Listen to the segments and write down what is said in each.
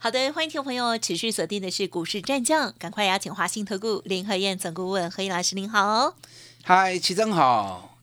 好的，欢迎听众朋友持续锁定的是股市战将，赶快邀请华信投顾林和燕总顾问何燕老师，您好。嗨，齐真好。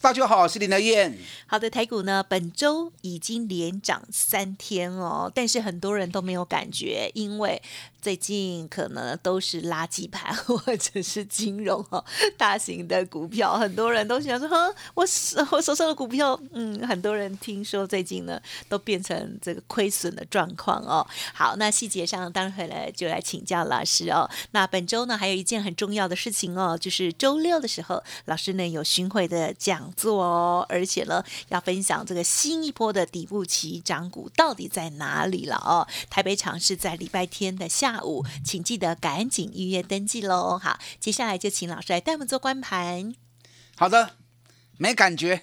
大家好，我是林德燕。好的，台股呢本周已经连涨三天哦，但是很多人都没有感觉，因为最近可能都是垃圾盘 或者是金融哦，大型的股票，很多人都想说，哼，我手我手上的股票，嗯，很多人听说最近呢都变成这个亏损的状况哦。好，那细节上当然回来就来请教老师哦。那本周呢还有一件很重要的事情哦，就是周六的时候，老师呢有巡回的讲。座哦，而且呢，要分享这个新一波的底部起涨股到底在哪里了哦。台北场是在礼拜天的下午，请记得赶紧预约登记喽。好，接下来就请老师来带我们做观盘。好的，没感觉，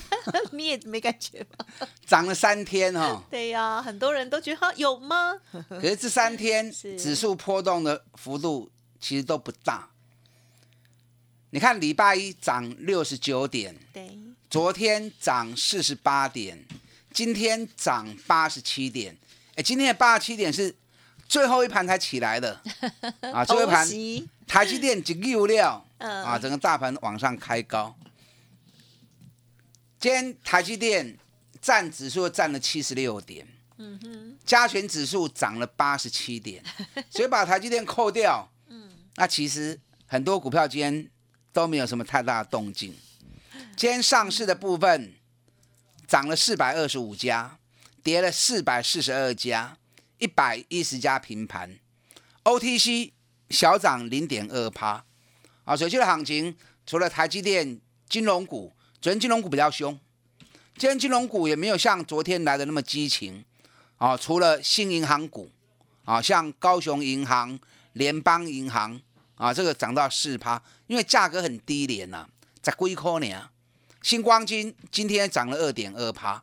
你也没感觉吗？涨了三天哦。对呀，很多人都觉得有吗？可是这三天指数波动的幅度其实都不大。你看，礼拜一涨六十九点，对，昨天涨四十八点，今天涨八十七点。哎，今天的八十七点是最后一盘才起来的 啊！最后一盘，台积电几六料啊，整个大盘往上开高。今天台积电占指数占了七十六点，嗯哼，加权指数涨了八十七点，所以把台积电扣掉，嗯，那其实很多股票今天。都没有什么太大的动静。今天上市的部分涨了四百二十五家，跌了四百四十二家，一百一十家平盘。OTC 小涨零点二趴。啊，水期的行情除了台积电、金融股，昨天金融股比较凶，今天金融股也没有像昨天来的那么激情。啊，除了新银行股，啊，像高雄银行、联邦银行。啊，这个涨到四趴，因为价格很低廉呐，在贵科呢。星光金今天涨了二点二趴，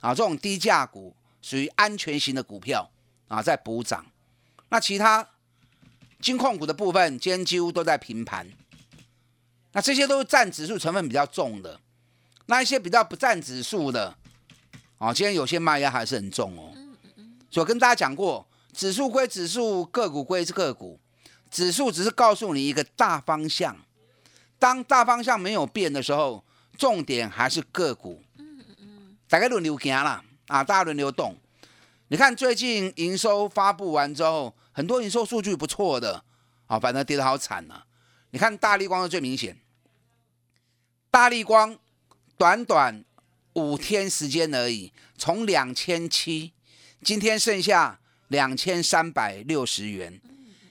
啊，这种低价股属于安全型的股票啊，在补涨。那其他金控股的部分，今天几乎都在平盘。那这些都是占指数成分比较重的，那一些比较不占指数的，啊，今天有些卖压还是很重哦。所跟大家讲过，指数归指数，个股归是个股。指数只是告诉你一个大方向，当大方向没有变的时候，重点还是个股。嗯嗯嗯，大概轮流行啦，啊，大家轮流动。你看最近营收发布完之后，很多营收数据不错的，啊，反正跌得好惨呐。你看大力光是最明显，大力光短短五天时间而已，从两千七，今天剩下两千三百六十元。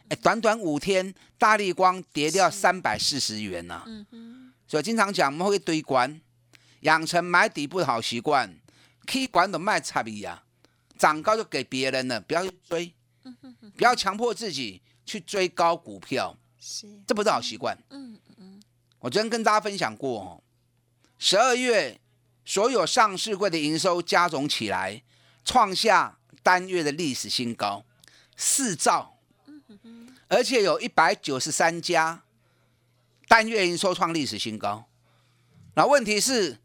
哎，短短五天，大力光跌掉三百四十元呐。嗯，所以经常讲，我们会堆关，养成买底部的好习惯。K 管的卖差别呀，涨高就给别人了，不要去追。不要强迫自己去追高股票，是，这不是好习惯。嗯嗯我昨天跟大家分享过哦，十二月所有上市柜的营收加总起来，创下单月的历史新高，四兆。而且有一百九十三家单月营收创历史新高。那问题是，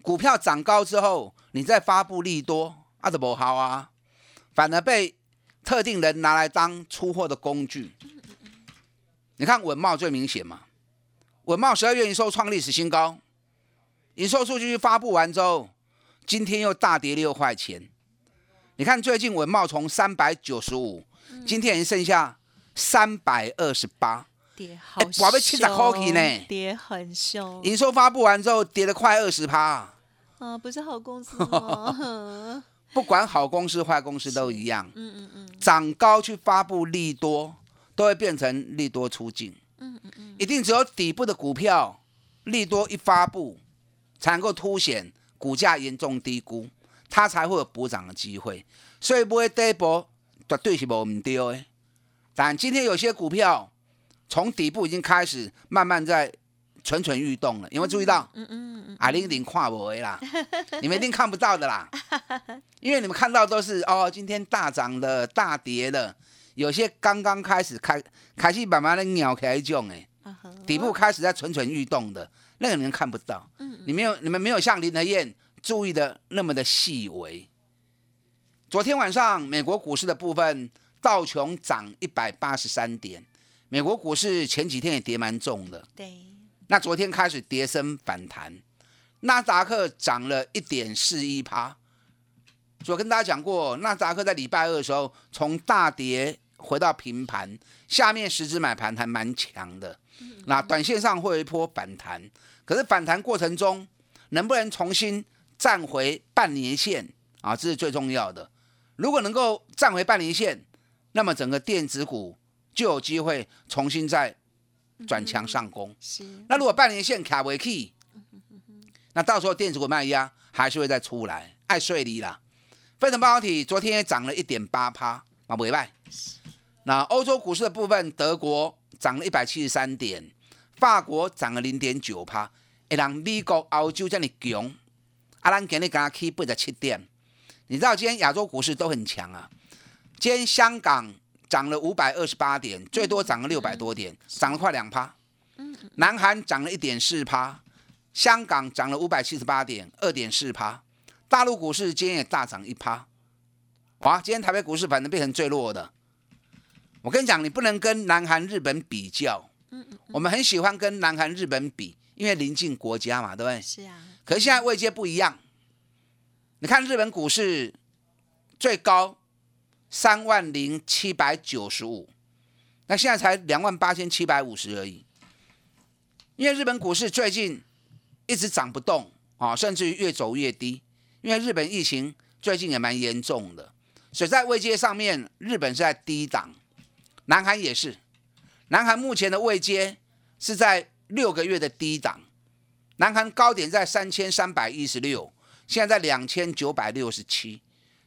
股票涨高之后，你再发布利多，啊，都不好啊，反而被特定人拿来当出货的工具。你看稳茂最明显嘛，稳茂十二月营收创历史新高，营收数据发布完之后，今天又大跌六块钱。你看最近稳茂从三百九十五，今天已经剩下。三百二十八，跌好凶，呢，跌很凶。营收发布完之后，跌了快二十趴。啊，不是好公司 不管好公司坏公司都一样。嗯嗯嗯。涨高去发布利多，都会变成利多出境。嗯嗯嗯。一定只有底部的股票，利多一发布，才能够凸显股价严重低估，它才会有补涨的机会。所以不会跌波，绝对是无唔对的。但今天有些股票从底部已经开始慢慢在蠢蠢欲动了，有没有注意到？嗯嗯嗯，阿玲玲跨我啦，你们一定看不到的啦，因为你们看到都是哦，今天大涨的、大跌的，有些刚刚开始开开始慢慢的鸟起来种哎，底部开始在蠢蠢欲动的，那个你们看不到。嗯，你没有，你们没有像林德燕注意的那么的细微。昨天晚上美国股市的部分，道琼涨一百八十三点。美国股市前几天也跌蛮重的，对。那昨天开始跌升反弹，纳达克涨了一点四一趴。我跟大家讲过，纳达克在礼拜二的时候从大跌回到平盘，下面十只买盘还蛮强的。那短线上会有一波反弹，可是反弹过程中能不能重新站回半年线啊？这是最重要的。如果能够站回半年线，那么整个电子股。就有机会重新再转强上攻。是。那如果半年线卡维 key，那到时候电子股卖压还是会再出来，爱睡你啦。非腾半导体昨天也涨了一点八趴，啊，不卖。那欧洲股市的部分，德国涨了一百七十三点，法国涨了零点九趴。哎，让美国、欧洲这么强，啊，咱今日刚刚 key 八十七点。你知道今天亚洲股市都很强啊，今天香港。涨了五百二十八点，最多涨了六百多点，涨了快两趴。南韩涨了一点四趴，香港涨了五百七十八点，二点四趴。大陆股市今天也大涨一趴。哇，今天台北股市反正变成最弱的。我跟你讲，你不能跟南韩、日本比较。我们很喜欢跟南韩、日本比，因为邻近国家嘛，对不对？是啊。可是现在位阶不一样。你看日本股市最高。三万零七百九十五，那现在才两万八千七百五十而已。因为日本股市最近一直涨不动啊，甚至于越走越低。因为日本疫情最近也蛮严重的，所以在位阶上面，日本是在低档。南韩也是，南韩目前的位阶是在六个月的低档。南韩高点在三千三百一十六，现在在两千九百六十七，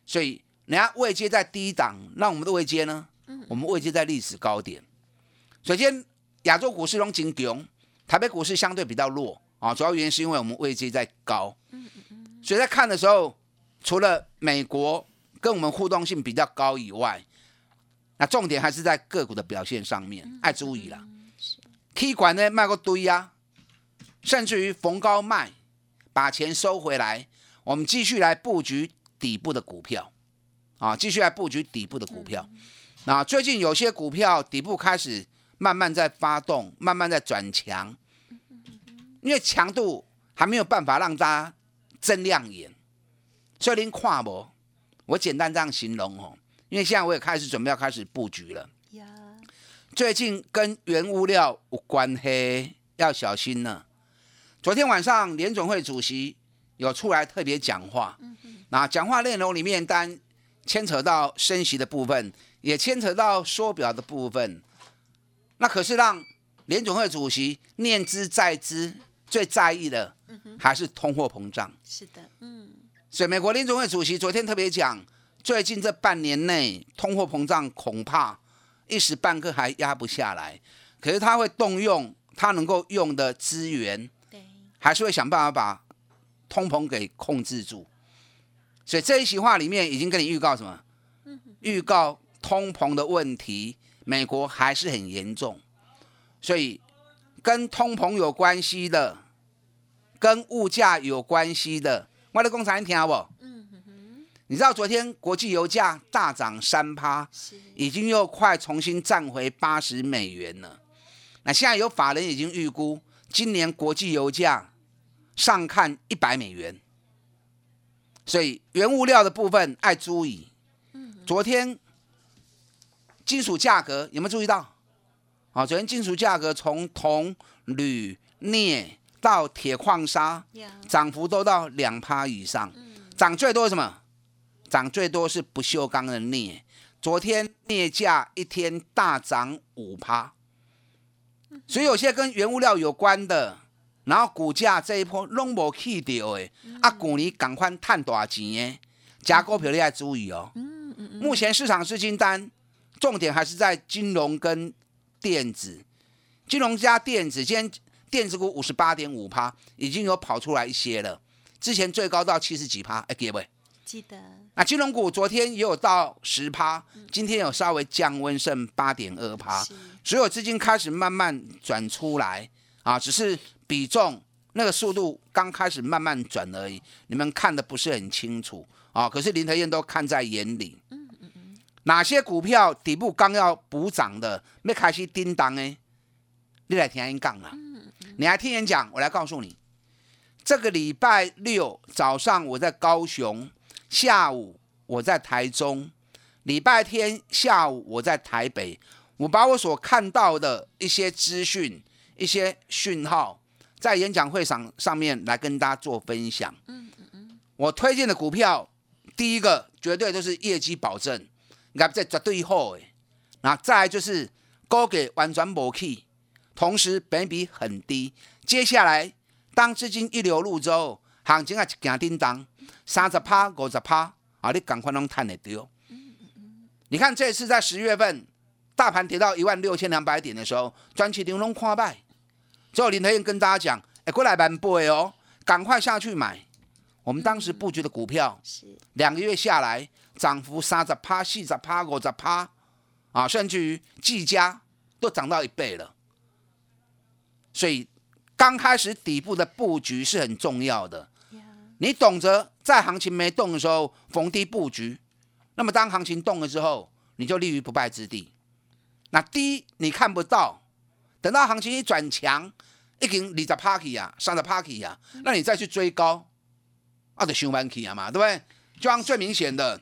所以。人家位阶在低档，那我们的位阶呢？我们位阶在历史高点。首先，亚洲股市中金强，台北股市相对比较弱啊。主要原因是因为我们位阶在高。所以在看的时候，除了美国跟我们互动性比较高以外，那重点还是在个股的表现上面，爱注意啦。K 管呢卖个堆呀，甚至于逢高卖，把钱收回来，我们继续来布局底部的股票。啊，继续来布局底部的股票。那最近有些股票底部开始慢慢在发动，慢慢在转强，因为强度还没有办法让大家真亮眼。所以您跨不？我简单这样形容哦，因为现在我也开始准备要开始布局了。最近跟原物料有关黑，要小心呢。昨天晚上联总会主席有出来特别讲话，那讲话内容里面单。牵扯到升息的部分，也牵扯到缩表的部分，那可是让联总会主席念之在之，最在意的还是通货膨胀。是的，嗯。所以美国联总会主席昨天特别讲，最近这半年内通货膨胀恐怕一时半刻还压不下来，可是他会动用他能够用的资源，对，还是会想办法把通膨给控制住。所以这一席话里面已经跟你预告什么？预告通膨的问题，美国还是很严重。所以跟通膨有关系的，跟物价有关系的，我的工厂你听好不？你知道昨天国际油价大涨三趴，已经又快重新站回八十美元了。那现在有法人已经预估，今年国际油价上看一百美元。所以原物料的部分爱注意。昨天金属价格有没有注意到？啊，昨天金属价格从铜、铝、镍到铁矿砂，涨幅都到两趴以上。涨最多什么？涨最多是不锈钢的镍。昨天镍价一天大涨五趴。所以有些跟原物料有关的。然后股价这一波拢无去掉诶，啊，去年赶快赚大钱诶，加股票你要注意哦。嗯嗯嗯。目前市场资金单重点还是在金融跟电子，金融加电子，今天电子股五十八点五趴，已经有跑出来一些了。之前最高到七十几趴，哎，各位记得那金融股昨天也有到十趴，今天有稍微降温，剩八点二趴。是所有资金开始慢慢转出来啊，只是比重那个速度刚开始慢慢转而已，你们看的不是很清楚啊。可是林德燕都看在眼里。哪些股票底部刚要补涨的，没开始叮当呢？你来听人讲啊！你来听人讲，我来告诉你，这个礼拜六早上我在高雄，下午我在台中，礼拜天下午我在台北。我把我所看到的一些资讯、一些讯号，在演讲会上上面来跟大家做分享。我推荐的股票，第一个绝对都是业绩保证，业绩绝对好诶。那再来就是高给完全无去，同时本比很低。接下来当资金一流入之后，行情啊一行叮当，三十趴、五十趴啊，你赶快拢赚得到。你看这次在十月份，大盘跌到一万六千两百点的时候，专区顶拢看败。之后林德燕跟大家讲，哎，过来蛮倍哦，赶快下去买。我们当时布局的股票，是两个月下来涨幅三十趴、四十趴、五十趴，啊，甚至于技嘉都涨到一倍了。所以刚开始底部的布局是很重要的。呀，你懂得在行情没动的时候逢低布局，那么当行情动了之后，你就立于不败之地。那低你看不到，等到行情一转强，已经二十趴去啊，三十趴去啊，那你再去追高，啊，得上班去啊嘛，对不对？就像最明显的，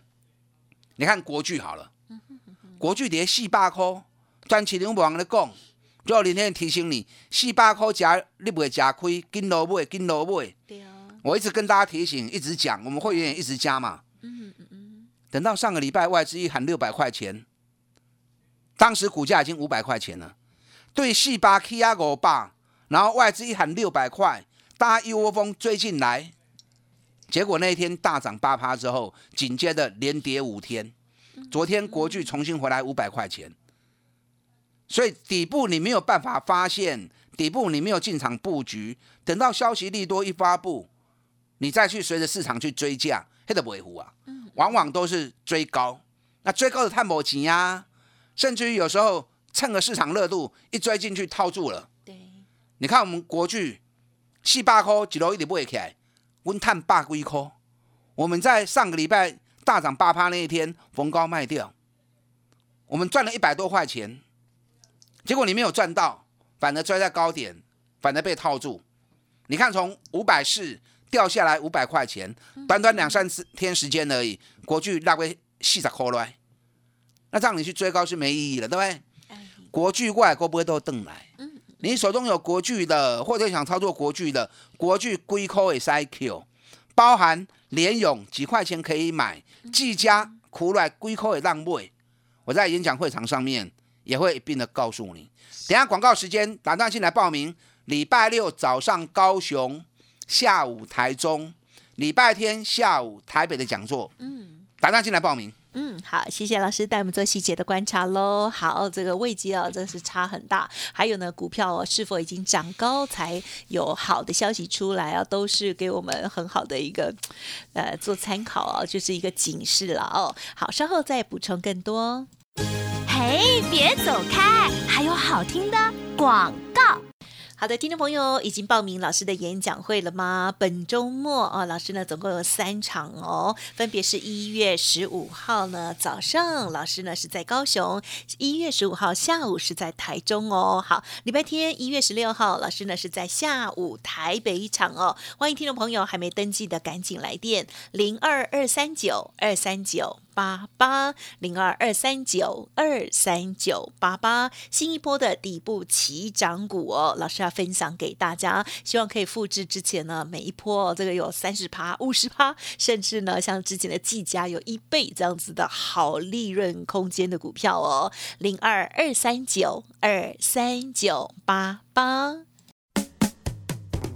你看国巨好了，国巨跌四百块，短期你无人咧讲，最后林天提醒你，四百块加你不会吃亏，紧落买，紧落买。对啊，我一直跟大家提醒，一直讲，我们会员也一直加嘛。嗯嗯嗯，等到上个礼拜外资一喊六百块钱，当时股价已经五百块钱了，对四百 K 啊五百，然后外资一喊六百块，大家一窝蜂追进来，结果那一天大涨八趴之后，紧接着连跌五天，昨天国巨重新回来五百块钱，所以底部你没有办法发现，底部你没有进场布局，等到消息利多一发布，你再去随着市场去追价，黑的不会糊啊，往往都是追高，那追高的探某钱啊，甚至于有时候趁个市场热度一追进去套住了。对，你看我们国巨四百块一路一直买起来，温探八几块，我们在上个礼拜大涨八趴那一天逢高卖掉，我们赚了一百多块钱，结果你没有赚到，反而追在高点，反而被套住。你看从五百四掉下来五百块钱，短短两三天时间而已，国巨那个四十块来，那这样你去追高是没意义了，对不对？哎，国巨过来，会不会都瞪来？你手中有国巨的，或者想操作国巨的，国巨龟扣也是 IQ，包含联勇几块钱可以买，技嘉苦来龟扣也让位。我在演讲会场上面也会一并的告诉你。等下广告时间，打断进来报名。礼拜六早上高雄，下午台中，礼拜天下午台北的讲座，嗯。打断进来报名。嗯，好，谢谢老师带我们做细节的观察喽。好，这个位阶哦，真是差很大。还有呢，股票哦是否已经涨高才有好的消息出来啊，都是给我们很好的一个呃做参考哦，就是一个警示了哦。好，稍后再补充更多。嘿，别走开，还有好听的广。好的，听众朋友已经报名老师的演讲会了吗？本周末啊，老师呢总共有三场哦，分别是一月十五号呢早上，老师呢是在高雄；一月十五号下午是在台中哦。好，礼拜天一月十六号，老师呢是在下午台北一场哦。欢迎听众朋友还没登记的赶紧来电零二二三九二三九。八八零二二三九二三九八八，新一波的底部起涨股哦，老师要分享给大家，希望可以复制之前呢每一波、哦、这个有三十趴、五十趴，甚至呢像之前的技嘉有一倍这样子的好利润空间的股票哦，零二二三九二三九八八。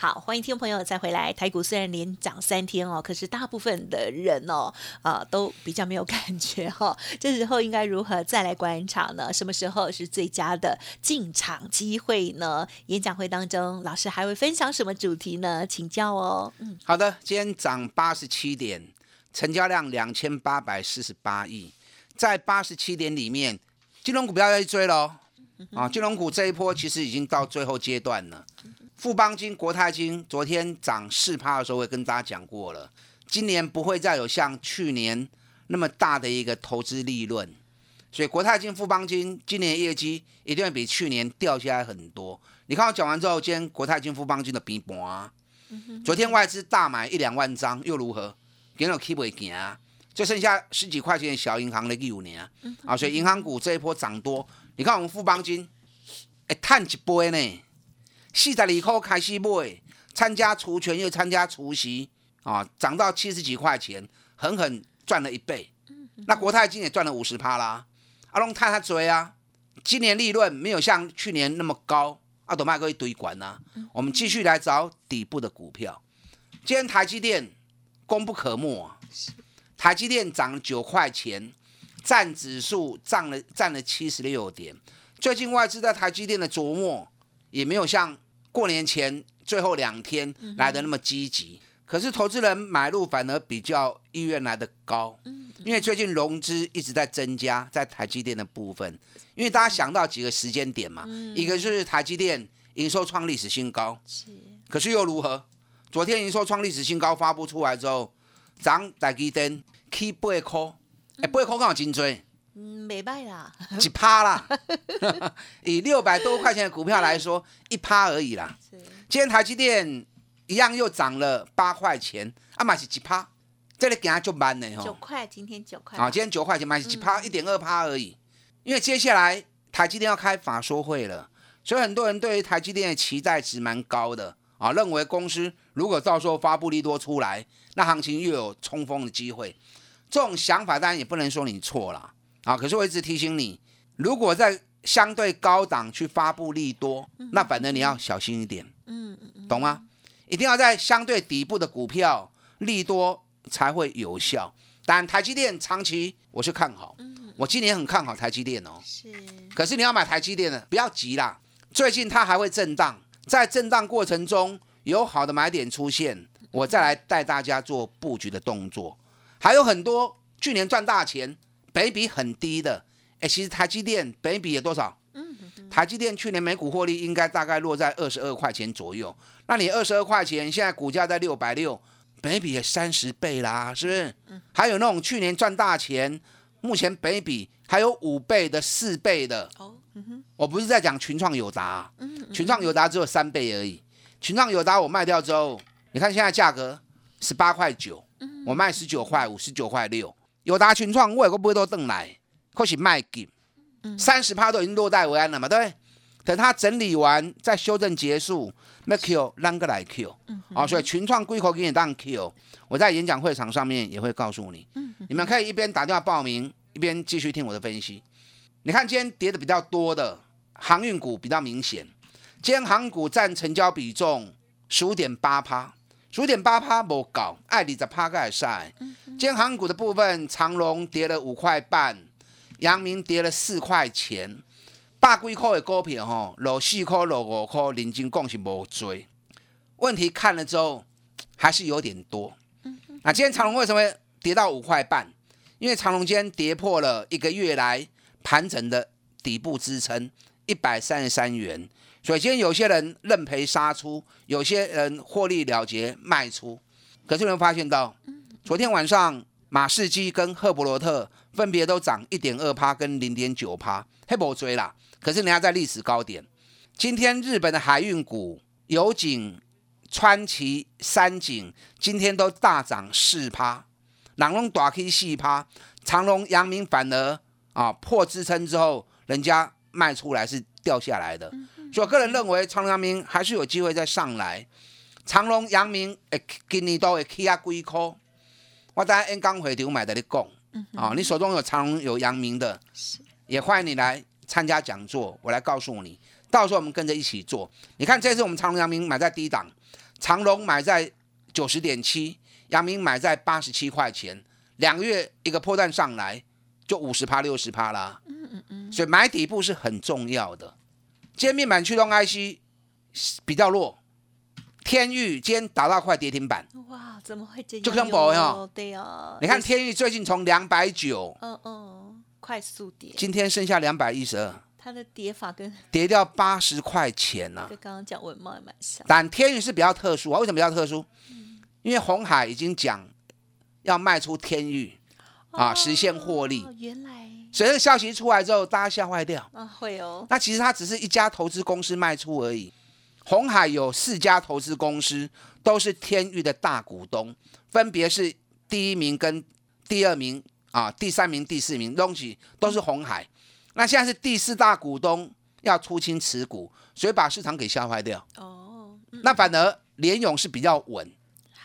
好，欢迎听众朋友再回来。台股虽然连涨三天哦，可是大部分的人哦，啊，都比较没有感觉哈、这时候应该如何再来观察呢？什么时候是最佳的进场机会呢？演讲会当中，老师还会分享什么主题呢？请教哦。嗯，好的，今天涨八十七点，成交量两千八百四十八亿，在八十七点里面，金融股不要再去追喽。啊，金融股这一波其实已经到最后阶段了。富邦金、国泰金昨天涨四趴的时候，我也跟大家讲过了，今年不会再有像去年那么大的一个投资利润，所以国泰金、富邦金今年业绩一定会比去年掉下来很多。你看我讲完之后，今天国泰金、富邦金的比盘。啊，昨天外资大买一两万张，又如何？今日 keep 不行啊，就剩下十几块钱的小银行的业务呢。啊，所以银行股这一波涨多，你看我们富邦金，哎，探一波呢。四十二块开始买，参加除权又参加除息啊，涨到七十几块钱，狠狠赚了一倍。那国泰金也赚了五十趴啦，阿龙太太追啊，今年利润没有像去年那么高，阿斗麦哥一堆管呐。我们继续来找底部的股票。今天台积电功不可没啊，台积电涨九块钱，占指数占了占了七十六点。最近外资在台积电的琢磨。也没有像过年前最后两天来的那么积极，可是投资人买入反而比较意愿来的高，因为最近融资一直在增加，在台积电的部分，因为大家想到几个时间点嘛，一个就是台积电营收创历史新高，可是又如何？昨天营收创历史新高发布出来之后，涨台积电起八块，哎，八块刚好真追。嗯，没卖啦，几趴啦？以六百多块钱的股票来说，一趴而已啦。今天台积电一样又涨了八块钱，啊，嘛是几趴？这里给它就慢呢，九块，今天九块。啊，今天九块钱嘛是几趴？一点二趴而已。因为接下来台积电要开法说会了，所以很多人对于台积电的期待值蛮高的啊，认为公司如果到时候发布利多出来，那行情又有冲锋的机会。这种想法当然也不能说你错了。啊！可是我一直提醒你，如果在相对高档去发布利多，那反正你要小心一点。嗯嗯懂吗？一定要在相对底部的股票利多才会有效。但台积电长期我是看好，我今年很看好台积电哦。是。可是你要买台积电的，不要急啦。最近它还会震荡，在震荡过程中有好的买点出现，我再来带大家做布局的动作。还有很多去年赚大钱。北比很低的，哎，其实台积电北比有多少？嗯，台积电去年每股获利应该大概落在二十二块钱左右。那你二十二块钱，现在股价在六百六，北比也三十倍啦，是不是？嗯。还有那种去年赚大钱，目前北比还有五倍的、四倍的。哦，嗯哼。我不是在讲群创友达，嗯，群创友达只有三倍而已。群创友达我卖掉之后，你看现在价格十八块九，我卖十九块五，十九块六。友达群创，我有个不会都等来，或许卖给三十趴都已经落袋为安了嘛，对不对？等它整理完，再修正结束，那 Q 啷个来 Q？啊，所以群创归口给你当 Q，我在演讲会场上面也会告诉你，你们可以一边打电话报名，一边继续听我的分析。你看今天跌的比较多的航运股比较明显，今天航股占成交比重十五点八趴。九点八趴无搞，爱你在趴盖晒。今航股的部分，长隆跌了五块半，阳明跌了四块钱。百几块的股票吼，落四块落五块，认真讲是无追。问题看了之后，还是有点多。那今天长隆为什么跌到五块半？因为长隆今天跌破了一个月来盘整的底部支撑一百三十三元，所以今天有些人认赔杀出，有些人获利了结卖出。可是有没有发现到，昨天晚上马士基跟赫伯罗特分别都涨一点二趴跟零点九趴，黑不追啦。可是人家在历史高点。今天日本的海运股，油井、川崎、三井今天都大涨四趴，朗龙短 K 四趴，长隆、阳明反而啊破支撑之后，人家卖出来是掉下来的。所以我个人认为，长隆、阳明还是有机会再上来。长隆、阳明诶，今年都会起啊几颗。我等下 N 刚回头买的你讲，啊，你手中有长隆、有阳明的，也欢迎你来参加讲座，我来告诉你。到时候我们跟着一起做。你看这次我们长隆、阳明买在低档，长隆买在九十点七，阳明买在八十七块钱，两个月一个破段上来就五十趴、六十趴啦。嗯嗯嗯。所以买底部是很重要的。今天面板驱动 IC 比较弱，天域今天打到快跌停板。哇，怎么会这样？就跟宝呀，对哦。你看天域最近从两百九，嗯嗯，快速跌，今天剩下两百一十二。它的跌法跟跌掉八十块钱呢，跟刚刚讲文茂也蛮像。但天宇是比较特殊啊，为什么比较特殊？因为红海已经讲要卖出天宇啊，实现获利。原来，所以这个消息出来之后，大家吓坏掉啊，会哦。那其实它只是一家投资公司卖出而已。红海有四家投资公司，都是天域的大股东，分别是第一名跟第二名啊，第三名、第四名东西都是红海。那现在是第四大股东要出清持股，所以把市场给吓坏掉。哦，那反而联勇是比较稳，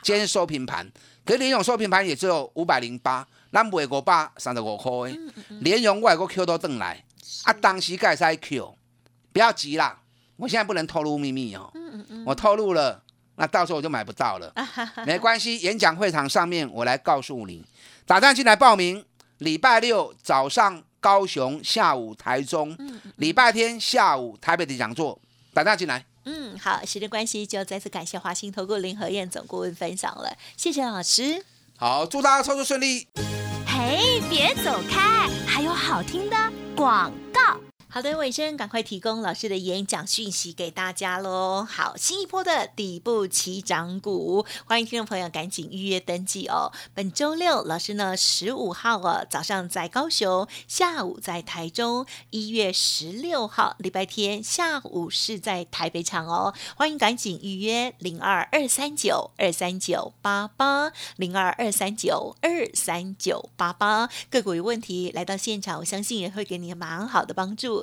今天收平盘，可是联勇收平盘也只有五百零八，那美国八三十五块，联勇外国 Q 都登来，啊，当时该塞 Q，不要急啦，我现在不能透露秘密哦，我透露了，那到时候我就买不到了，没关系，演讲会场上面我来告诉你，打算进来报名，礼拜六早上。高雄下午台中，礼拜天下午台北的讲座，大家进来。嗯，好，时间关系就再次感谢华兴投顾林和燕总顾问分享了，谢谢老师。好，祝大家操作顺利。哎，别走开，还有好听的广告。好的，尾声赶快提供老师的演讲讯息给大家喽！好，新一波的底部起涨股，欢迎听众朋友赶紧预约登记哦。本周六老师呢，十五号啊早上在高雄，下午在台中；一月十六号礼拜天下午是在台北场哦。欢迎赶紧预约零二二三九二三九八八零二二三九二三九八八。个股有问题来到现场，我相信也会给你蛮好的帮助